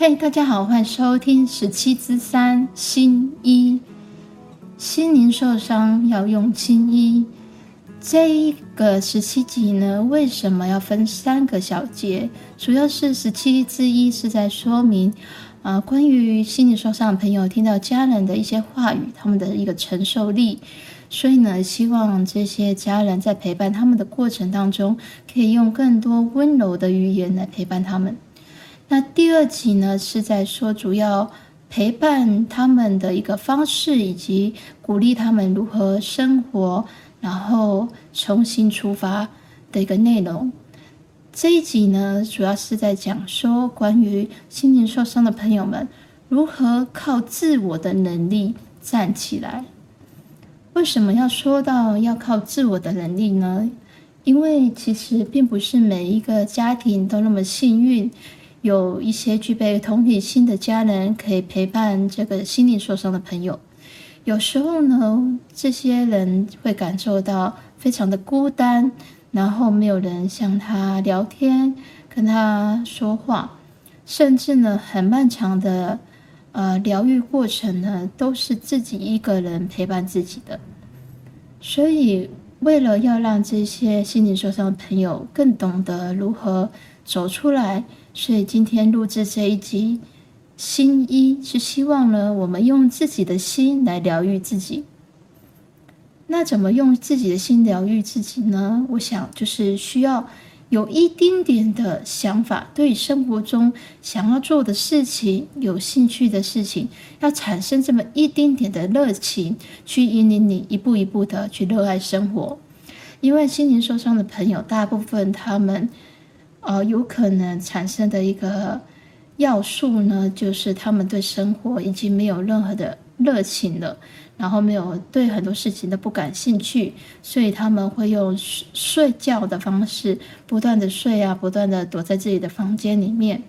嘿，大家好，欢迎收听十七之三心一，心灵受伤要用青衣。这一个十七集呢，为什么要分三个小节？主要是十七之一是在说明啊、关于心灵受伤的朋友听到家人的一些话语，他们的一个承受力。所以呢，希望这些家人在陪伴他们的过程当中，可以用更多温柔的语言来陪伴他们。那第二集呢，是在说主要陪伴他们的一个方式，以及鼓励他们如何生活，然后重新出发的一个内容。这一集呢，主要是在讲说关于心灵受伤的朋友们如何靠自我的能力站起来。为什么要说到要靠自我的能力呢？因为其实并不是每一个家庭都那么幸运。有一些具备同理心的家人可以陪伴这个心灵受伤的朋友。有时候呢，这些人会感受到非常的孤单，然后没有人向他聊天、跟他说话，甚至呢，很漫长的呃疗愈过程呢，都是自己一个人陪伴自己的。所以，为了要让这些心灵受伤的朋友更懂得如何走出来。所以今天录制这一集，心一是希望呢，我们用自己的心来疗愈自己。那怎么用自己的心疗愈自己呢？我想就是需要有一丁点的想法，对生活中想要做的事情、有兴趣的事情，要产生这么一丁点的热情，去引领你一步一步的去热爱生活。因为心灵受伤的朋友，大部分他们。呃，有可能产生的一个要素呢，就是他们对生活已经没有任何的热情了，然后没有对很多事情都不感兴趣，所以他们会用睡睡觉的方式，不断的睡啊，不断的躲在自己的房间里面。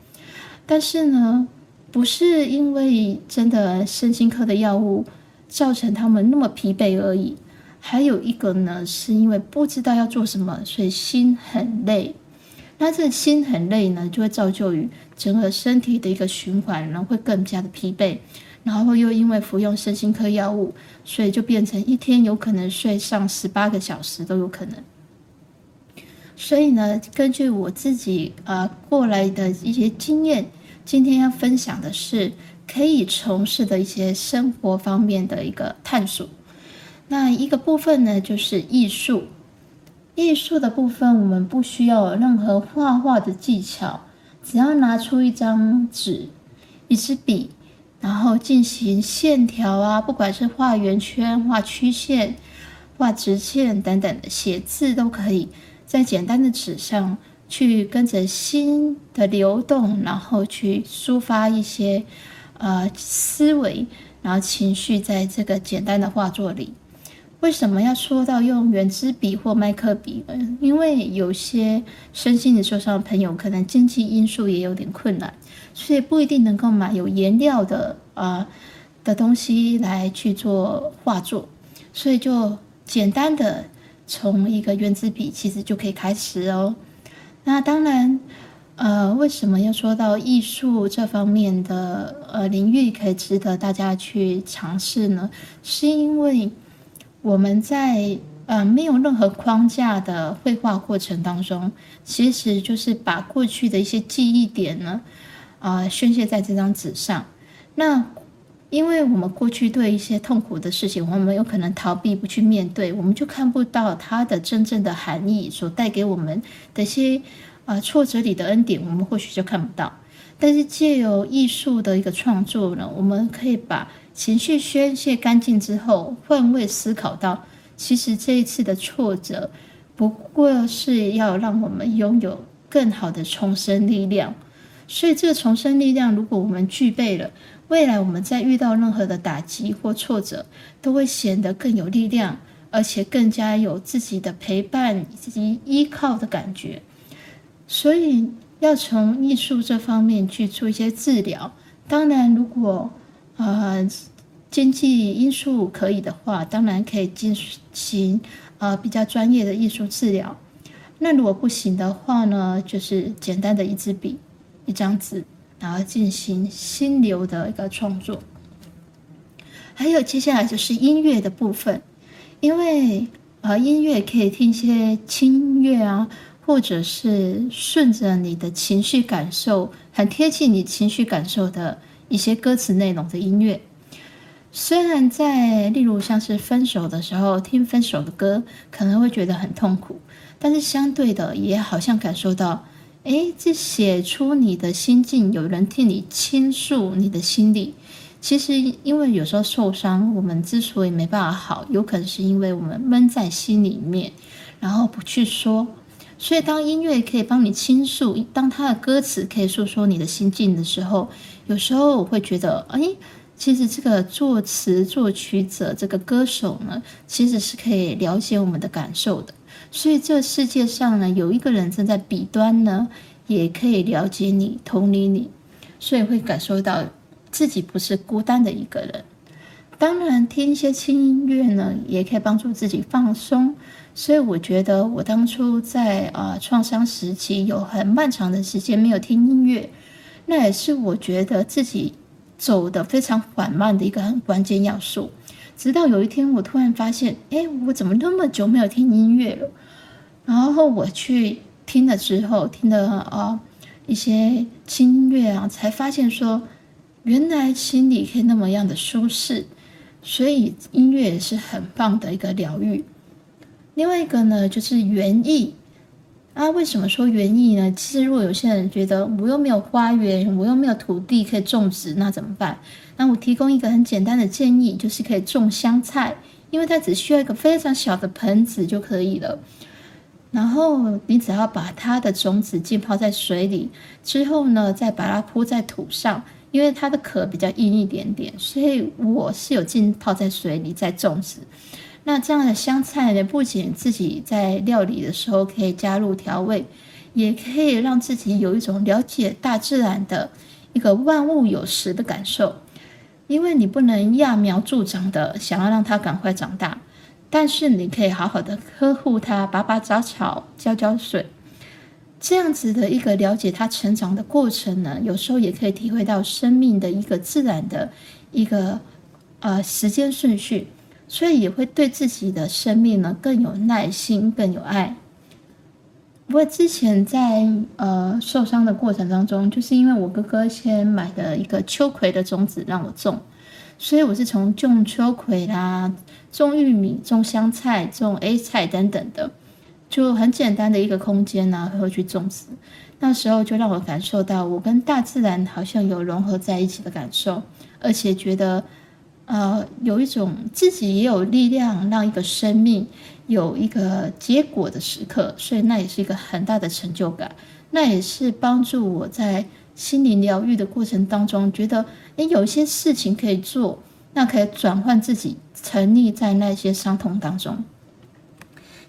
但是呢，不是因为真的身心科的药物造成他们那么疲惫而已，还有一个呢，是因为不知道要做什么，所以心很累。那这心很累呢，就会造就于整个身体的一个循环，然后会更加的疲惫，然后又因为服用身心科药物，所以就变成一天有可能睡上十八个小时都有可能。所以呢，根据我自己啊、过来的一些经验，今天要分享的是可以从事的一些生活方面的一个探索。那一个部分呢，就是艺术。艺术的部分，我们不需要有任何画画的技巧，只要拿出一张纸、一支笔，然后进行线条啊，不管是画圆圈、画曲线、画直线等等的，写字都可以，在简单的纸上去跟着心的流动，然后去抒发一些呃思维，然后情绪，在这个简单的画作里。为什么要说到用圆珠笔或麦克笔呢？因为有些身心灵受伤的朋友，可能经济因素也有点困难，所以不一定能够买有颜料的啊、呃、的东西来去做画作，所以就简单的从一个圆珠笔其实就可以开始哦。那当然，呃，为什么要说到艺术这方面的呃领域可以值得大家去尝试呢？是因为。我们在呃没有任何框架的绘画过程当中，其实就是把过去的一些记忆点呢，啊、宣泄在这张纸上。那因为我们过去对一些痛苦的事情，我们有可能逃避不去面对，我们就看不到它的真正的含义所带给我们的一些啊、挫折里的恩典，我们或许就看不到。但是借由艺术的一个创作呢，我们可以把情绪宣泄干净之后，换位思考到，其实这一次的挫折，不过是要让我们拥有更好的重生力量。所以这个重生力量，如果我们具备了，未来我们在遇到任何的打击或挫折，都会显得更有力量，而且更加有自己的陪伴以及依靠的感觉。所以。要从艺术这方面去做一些治疗。当然，如果呃经济因素可以的话，当然可以进行呃比较专业的艺术治疗。那如果不行的话呢，就是简单的一支笔、一张纸，然后进行心流的一个创作。还有接下来就是音乐的部分，因为呃音乐可以听一些轻音乐啊，或者是顺着你的情绪感受，很贴近你情绪感受的一些歌词内容的音乐。虽然在例如像是分手的时候听分手的歌，可能会觉得很痛苦，但是相对的也好像感受到，诶，这写出你的心境，有人替你倾诉你的心里。其实因为有时候受伤，我们之所以没办法好，有可能是因为我们闷在心里面，然后不去说。所以当音乐可以帮你倾诉，当它的歌词可以诉说你的心境的时候，有时候我会觉得，诶。其实这个作词作曲者，这个歌手呢，其实是可以了解我们的感受的。所以这世界上呢，有一个人正在彼端呢，也可以了解你、同理你，所以会感受到自己不是孤单的一个人。当然，听一些轻音乐呢，也可以帮助自己放松。所以我觉得，我当初在啊创伤时期有很漫长的时间没有听音乐，那也是我觉得自己。走得非常缓慢的一个很关键要素，直到有一天我突然发现，哎，我怎么那么久没有听音乐了？然后我去听了之后，听了啊、一些轻音乐啊，才发现说，原来心里可以那么样的舒适，所以音乐也是很棒的一个疗愈。另外一个呢，就是园艺。啊，为什么说园艺呢？其实，如果有些人觉得我又没有花园，我又没有土地可以种植，那怎么办？那我提供一个很简单的建议，就是可以种香菜，因为它只需要一个非常小的盆子就可以了。然后你只要把它的种子浸泡在水里，之后呢，再把它铺在土上，因为它的壳比较硬一点点，所以我是有浸泡在水里再种植。那这样的香菜呢，不仅自己在料理的时候可以加入调味，也可以让自己有一种了解大自然的一个万物有时的感受。因为你不能揠苗助长的想要让它赶快长大，但是你可以好好的呵护它，拔拔杂草，浇浇水，这样子的一个了解它成长的过程呢，有时候也可以体会到生命的一个自然的一个呃时间顺序。所以也会对自己的生命呢更有耐心，更有爱。不过之前在呃受伤的过程当中，就是因为我哥哥先买的一个秋葵的种子让我种，所以我是从种秋葵啦、种玉米、种香菜、种 A 菜等等的，就很简单的一个空间呢，会去种植。那时候就让我感受到我跟大自然好像有融合在一起的感受，而且觉得。呃，有一种自己也有力量，让一个生命有一个结果的时刻，所以那也是一个很大的成就感。那也是帮助我在心灵疗愈的过程当中，觉得诶，有一些事情可以做，那可以转换自己沉溺在那些伤痛当中。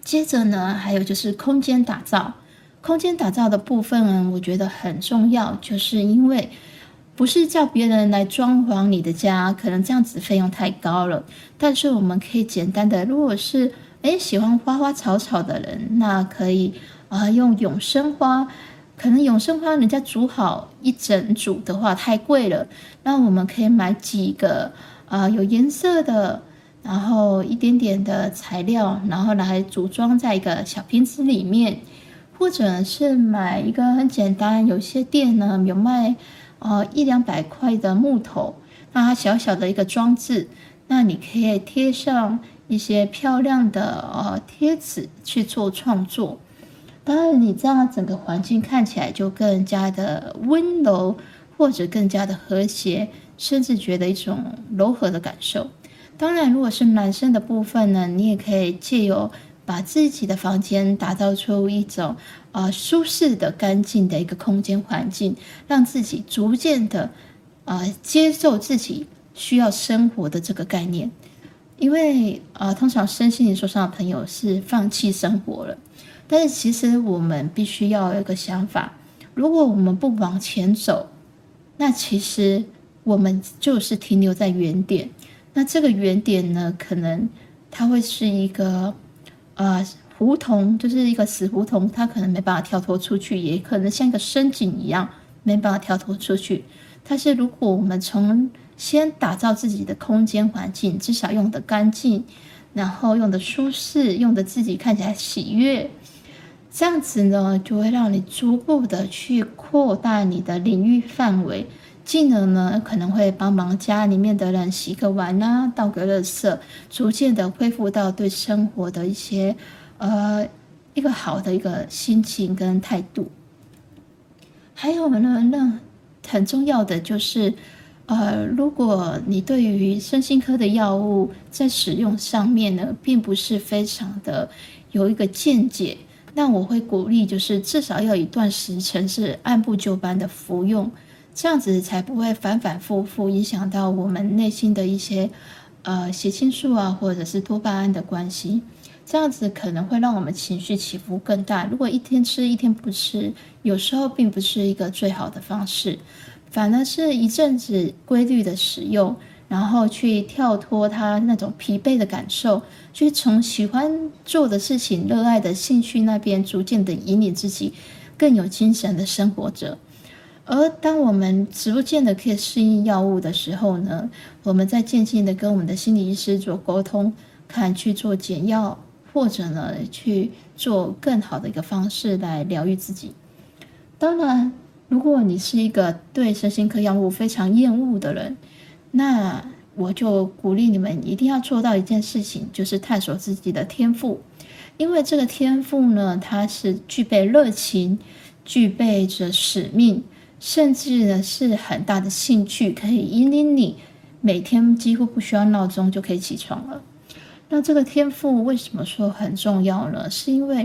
接着呢，还有就是空间打造，空间打造的部分呢，我觉得很重要，就是因为。不是叫别人来装潢你的家，可能这样子费用太高了。但是我们可以简单的，如果是诶喜欢花花草草的人，那可以啊、用永生花。可能永生花人家煮好一整组的话太贵了，那我们可以买几个啊、有颜色的，然后一点点的材料，然后来组装在一个小瓶子里面，或者是买一个很简单，有些店呢有卖。呃，一两百块的木头，那它小小的一个装置，那你可以贴上一些漂亮的呃贴纸去做创作。当然，你这样整个环境看起来就更加的温柔，或者更加的和谐，甚至觉得一种柔和的感受。当然，如果是男生的部分呢，你也可以借由把自己的房间打造出一种。啊、舒适的、干净的一个空间环境，让自己逐渐的啊、接受自己需要生活的这个概念。因为啊、通常身心灵受伤的朋友是放弃生活了，但是其实我们必须要有一个想法：如果我们不往前走，那其实我们就是停留在原点。那这个原点呢，可能它会是一个。呃胡同就是一个死胡同，它可能没办法跳脱出去，也可能像一个深井一样没办法跳脱出去。但是如果我们从先打造自己的空间环境，至少用得干净，然后用得舒适，用得自己看起来喜悦，这样子呢，就会让你逐步的去扩大你的领域范围。进而呢，可能会帮忙家里面的人洗个碗啊，倒个垃圾，逐渐的恢复到对生活的一些呃一个好的一个心情跟态度。还有呢，那很重要的就是，呃，如果你对于身心科的药物在使用上面呢，并不是非常的有一个见解，那我会鼓励，就是至少要一段时辰是按部就班的服用。这样子才不会反反复复影响到我们内心的一些呃血清素啊，或者是多巴胺的关系。这样子可能会让我们情绪起伏更大。如果一天吃一天不吃，有时候并不是一个最好的方式。反而是一阵子规律的使用，然后去跳脱他那种疲惫的感受，去从喜欢做的事情、热爱的兴趣那边逐渐的引领自己更有精神的生活着。而当我们逐渐的可以适应药物的时候呢，我们再渐进的跟我们的心理医师做沟通，看去做减药，或者呢去做更好的一个方式来疗愈自己。当然，如果你是一个对身心科药物非常厌恶的人，那我就鼓励你们一定要做到一件事情，就是探索自己的天赋，因为这个天赋呢，它是具备热情，具备着使命。甚至呢，是很大的兴趣，可以引领你每天几乎不需要闹钟就可以起床了。那这个天赋为什么说很重要呢？是因为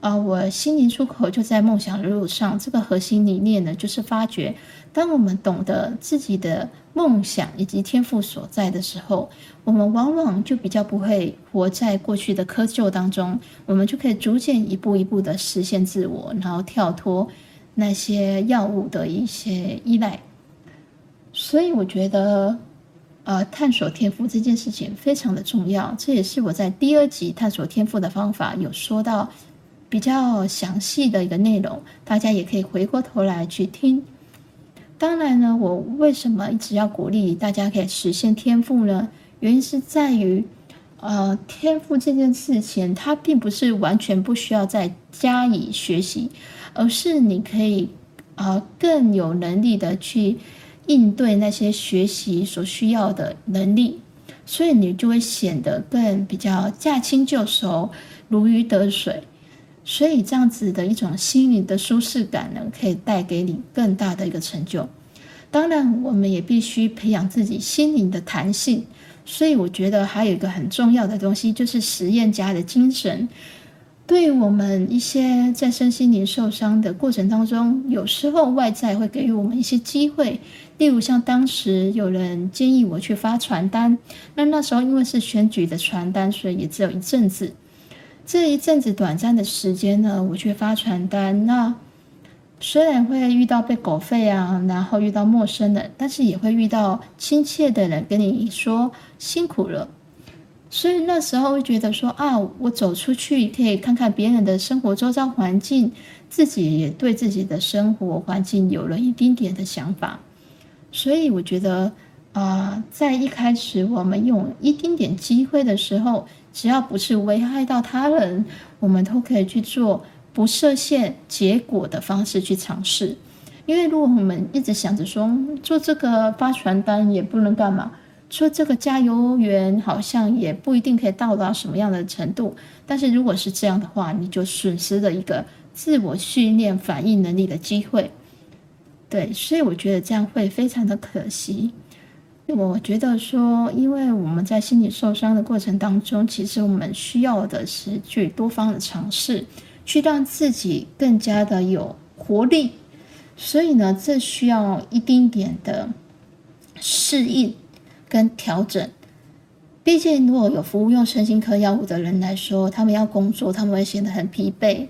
啊、呃，我心灵出口就在梦想的路上。这个核心理念呢，就是发觉，当我们懂得自己的梦想以及天赋所在的时候，我们往往就比较不会活在过去的窠臼当中，我们就可以逐渐一步一步的实现自我，然后跳脱。那些药物的一些依赖，所以我觉得，呃，探索天赋这件事情非常的重要。这也是我在第二集探索天赋的方法有说到比较详细的一个内容，大家也可以回过头来去听。当然呢，我为什么一直要鼓励大家可以实现天赋呢？原因是在于，呃，天赋这件事情它并不是完全不需要再加以学习。而是你可以啊、呃，更有能力的去应对那些学习所需要的能力，所以你就会显得更比较驾轻就熟、如鱼得水。所以这样子的一种心灵的舒适感呢，可以带给你更大的一个成就。当然，我们也必须培养自己心灵的弹性。所以我觉得还有一个很重要的东西，就是实验家的精神。对于我们一些在身心灵受伤的过程当中，有时候外在会给予我们一些机会，例如像当时有人建议我去发传单，那那时候因为是选举的传单，所以也只有一阵子。这一阵子短暂的时间呢，我去发传单，那虽然会遇到被狗吠啊，然后遇到陌生人，但是也会遇到亲切的人跟你说辛苦了。所以那时候会觉得说啊，我走出去可以看看别人的生活周遭环境，自己也对自己的生活环境有了一丁点的想法。所以我觉得啊、在一开始我们用一丁点机会的时候，只要不是危害到他人，我们都可以去做不设限结果的方式去尝试。因为如果我们一直想着说做这个发传单也不能干嘛。说这个加油员好像也不一定可以到达什么样的程度，但是如果是这样的话，你就损失了一个自我训练反应能力的机会。对，所以我觉得这样会非常的可惜。我觉得说，因为我们在心理受伤的过程当中，其实我们需要的是去多方的尝试，去让自己更加的有活力。所以呢，这需要一丁点的适应。跟调整，毕竟如果有服务用身心科药物的人来说，他们要工作，他们会显得很疲惫。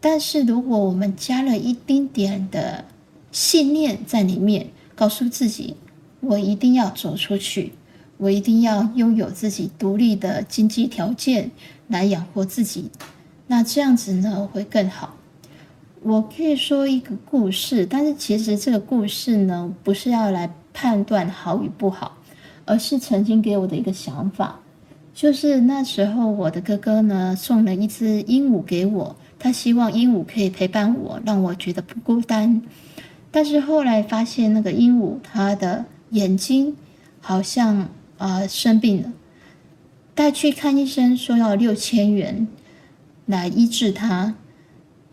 但是如果我们加了一丁点的信念在里面，告诉自己，我一定要走出去，我一定要拥有自己独立的经济条件来养活自己，那这样子呢会更好。我可以说一个故事，但是其实这个故事呢，不是要来判断好与不好，而是曾经给我的一个想法，就是那时候我的哥哥呢送了一只鹦鹉给我，他希望鹦鹉可以陪伴我，让我觉得不孤单。但是后来发现那个鹦鹉它的眼睛好像啊、呃、生病了，带去看医生说要六千元来医治它。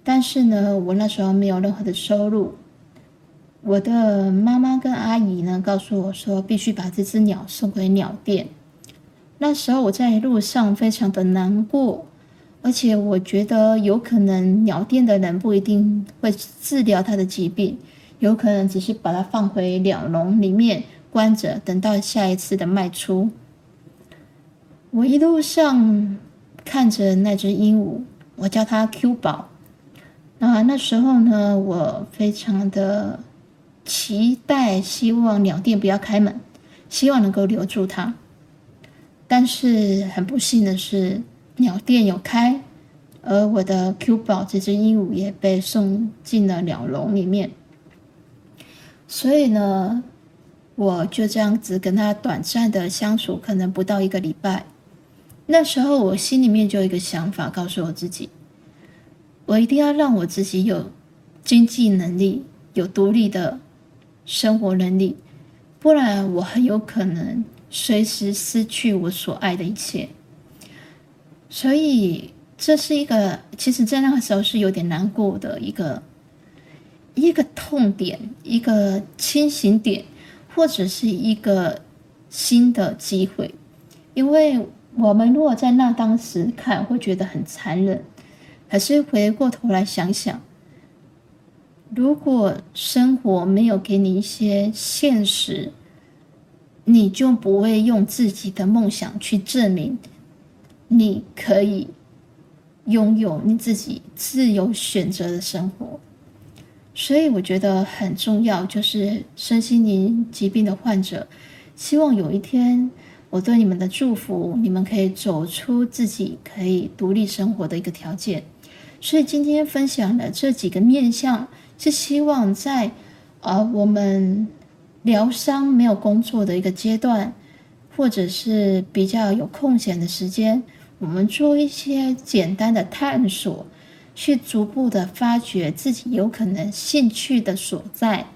但是呢，我那时候没有任何的收入。我的妈妈跟阿姨呢，告诉我说，必须把这只鸟送回鸟店。那时候我在路上非常的难过，而且我觉得有可能鸟店的人不一定会治疗它的疾病，有可能只是把它放回鸟笼里面关着，等到下一次的卖出。我一路上看着那只鹦鹉，我叫它 Q 宝。啊，那时候呢，我非常的期待，希望鸟店不要开门，希望能够留住它。但是很不幸的是，鸟店有开，而我的 Q 宝这只鹦鹉也被送进了鸟笼里面。所以呢，我就这样子跟它短暂的相处，可能不到一个礼拜。那时候我心里面就有一个想法，告诉我自己。我一定要让我自己有经济能力，有独立的生活能力，不然我很有可能随时失去我所爱的一切。所以这是一个，其实在那个时候是有点难过的一个一个痛点，一个清醒点，或者是一个新的机会。因为我们如果在那当时看，会觉得很残忍。可是回过头来想想，如果生活没有给你一些现实，你就不会用自己的梦想去证明你可以拥有你自己自由选择的生活。所以我觉得很重要，就是身心灵疾病的患者，希望有一天我对你们的祝福，你们可以走出自己可以独立生活的一个条件。所以今天分享的这几个面向，是希望在、呃、我们疗伤没有工作的一个阶段，或者是比较有空闲的时间，我们做一些简单的探索，去逐步的发掘自己有可能兴趣的所在。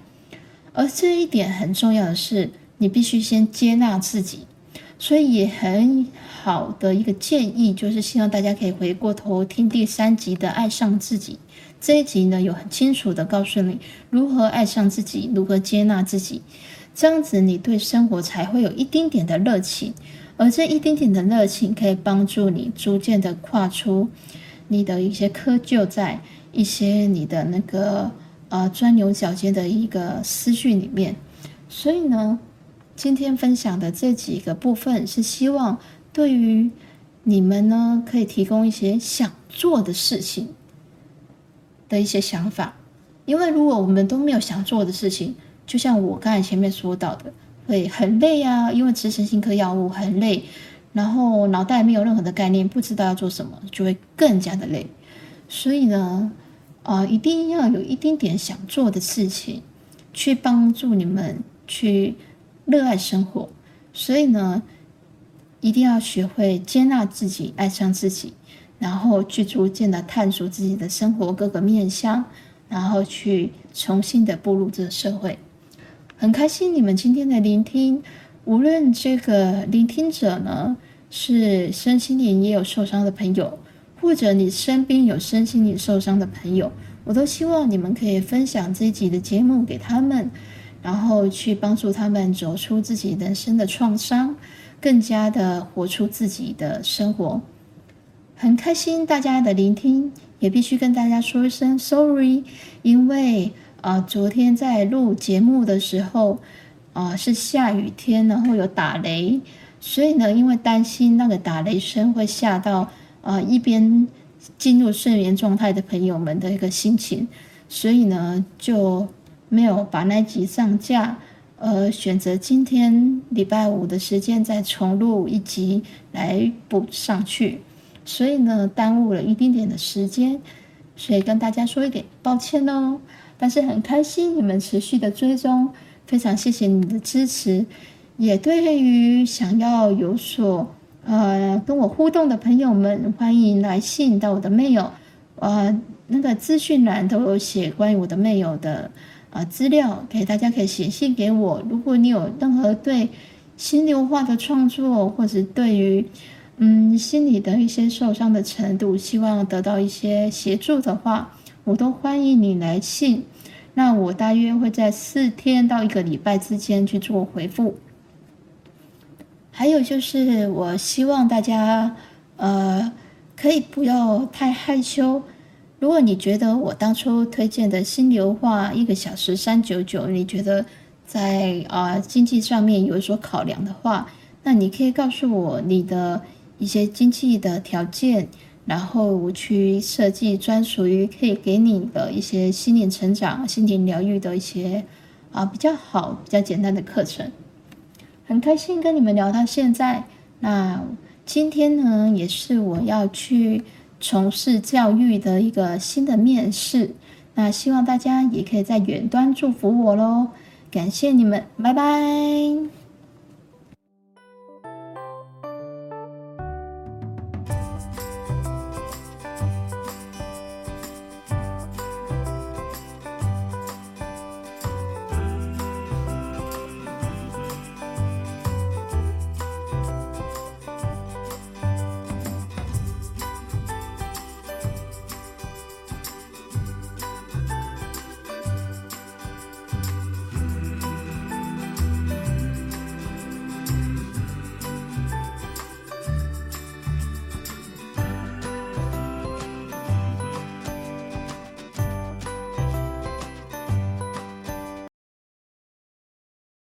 而这一点很重要的是，你必须先接纳自己。所以也很好的一个建议，就是希望大家可以回过头听第三集的《爱上自己》。这一集呢，有很清楚的告诉你如何爱上自己，如何接纳自己，这样子你对生活才会有一丁点的热情，而这一丁点的热情可以帮助你逐渐的跨出你的一些窠臼，在一些你的那个呃钻牛角尖的一个思绪里面。所以呢。今天分享的这几个部分是希望对于你们呢，可以提供一些想做的事情的一些想法。因为如果我们都没有想做的事情，就像我刚才前面说到的，会很累啊，因为吃身心科药物很累，然后脑袋没有任何的概念，不知道要做什么，就会更加的累。所以呢，啊、一定要有一丁点想做的事情，去帮助你们去。热爱生活，所以呢，一定要学会接纳自己，爱上自己，然后去逐渐的探索自己的生活各个面向，然后去重新的步入这个社会。很开心你们今天的聆听，无论这个聆听者呢是身心灵也有受伤的朋友，或者你身边有身心灵受伤的朋友，我都希望你们可以分享这一集的节目给他们。然后去帮助他们走出自己人生的创伤，更加的活出自己的生活。很开心大家的聆听，也必须跟大家说一声 sorry，因为啊、呃，昨天在录节目的时候啊、呃、是下雨天，然后有打雷，所以呢，因为担心那个打雷声会吓到啊、呃、一边进入睡眠状态的朋友们的一个心情，所以呢就。没有把那集上架，而选择今天礼拜五的时间再重录一集来补上去，所以呢，耽误了一丁点的时间。所以跟大家说一点抱歉哦。但是很开心你们持续的追踪，非常谢谢你的支持。也对于想要有所呃跟我互动的朋友们，欢迎来信到我的 mail，呃，那个资讯栏都有写关于我的 mail 的呃资料，给大家可以写信给我。如果你有任何对心流化的创作，或者对于嗯心理的一些受伤的程度，希望得到一些协助的话，我都欢迎你来信。那我大约会在四天到一个礼拜之间去做回复。还有就是，我希望大家，呃，可以不要太害羞。如果你觉得我当初推荐的心流画一个小时三九九，你觉得在啊、经济上面有所考量的话，那你可以告诉我你的一些经济的条件，然后我去设计专属于可以给你的一些心灵成长、心灵疗愈的一些啊、比较好、比较简单的课程。很开心跟你们聊到现在。那今天呢，也是我要去从事教育的一个新的面试。那希望大家也可以在远端祝福我喽。感谢你们，拜拜。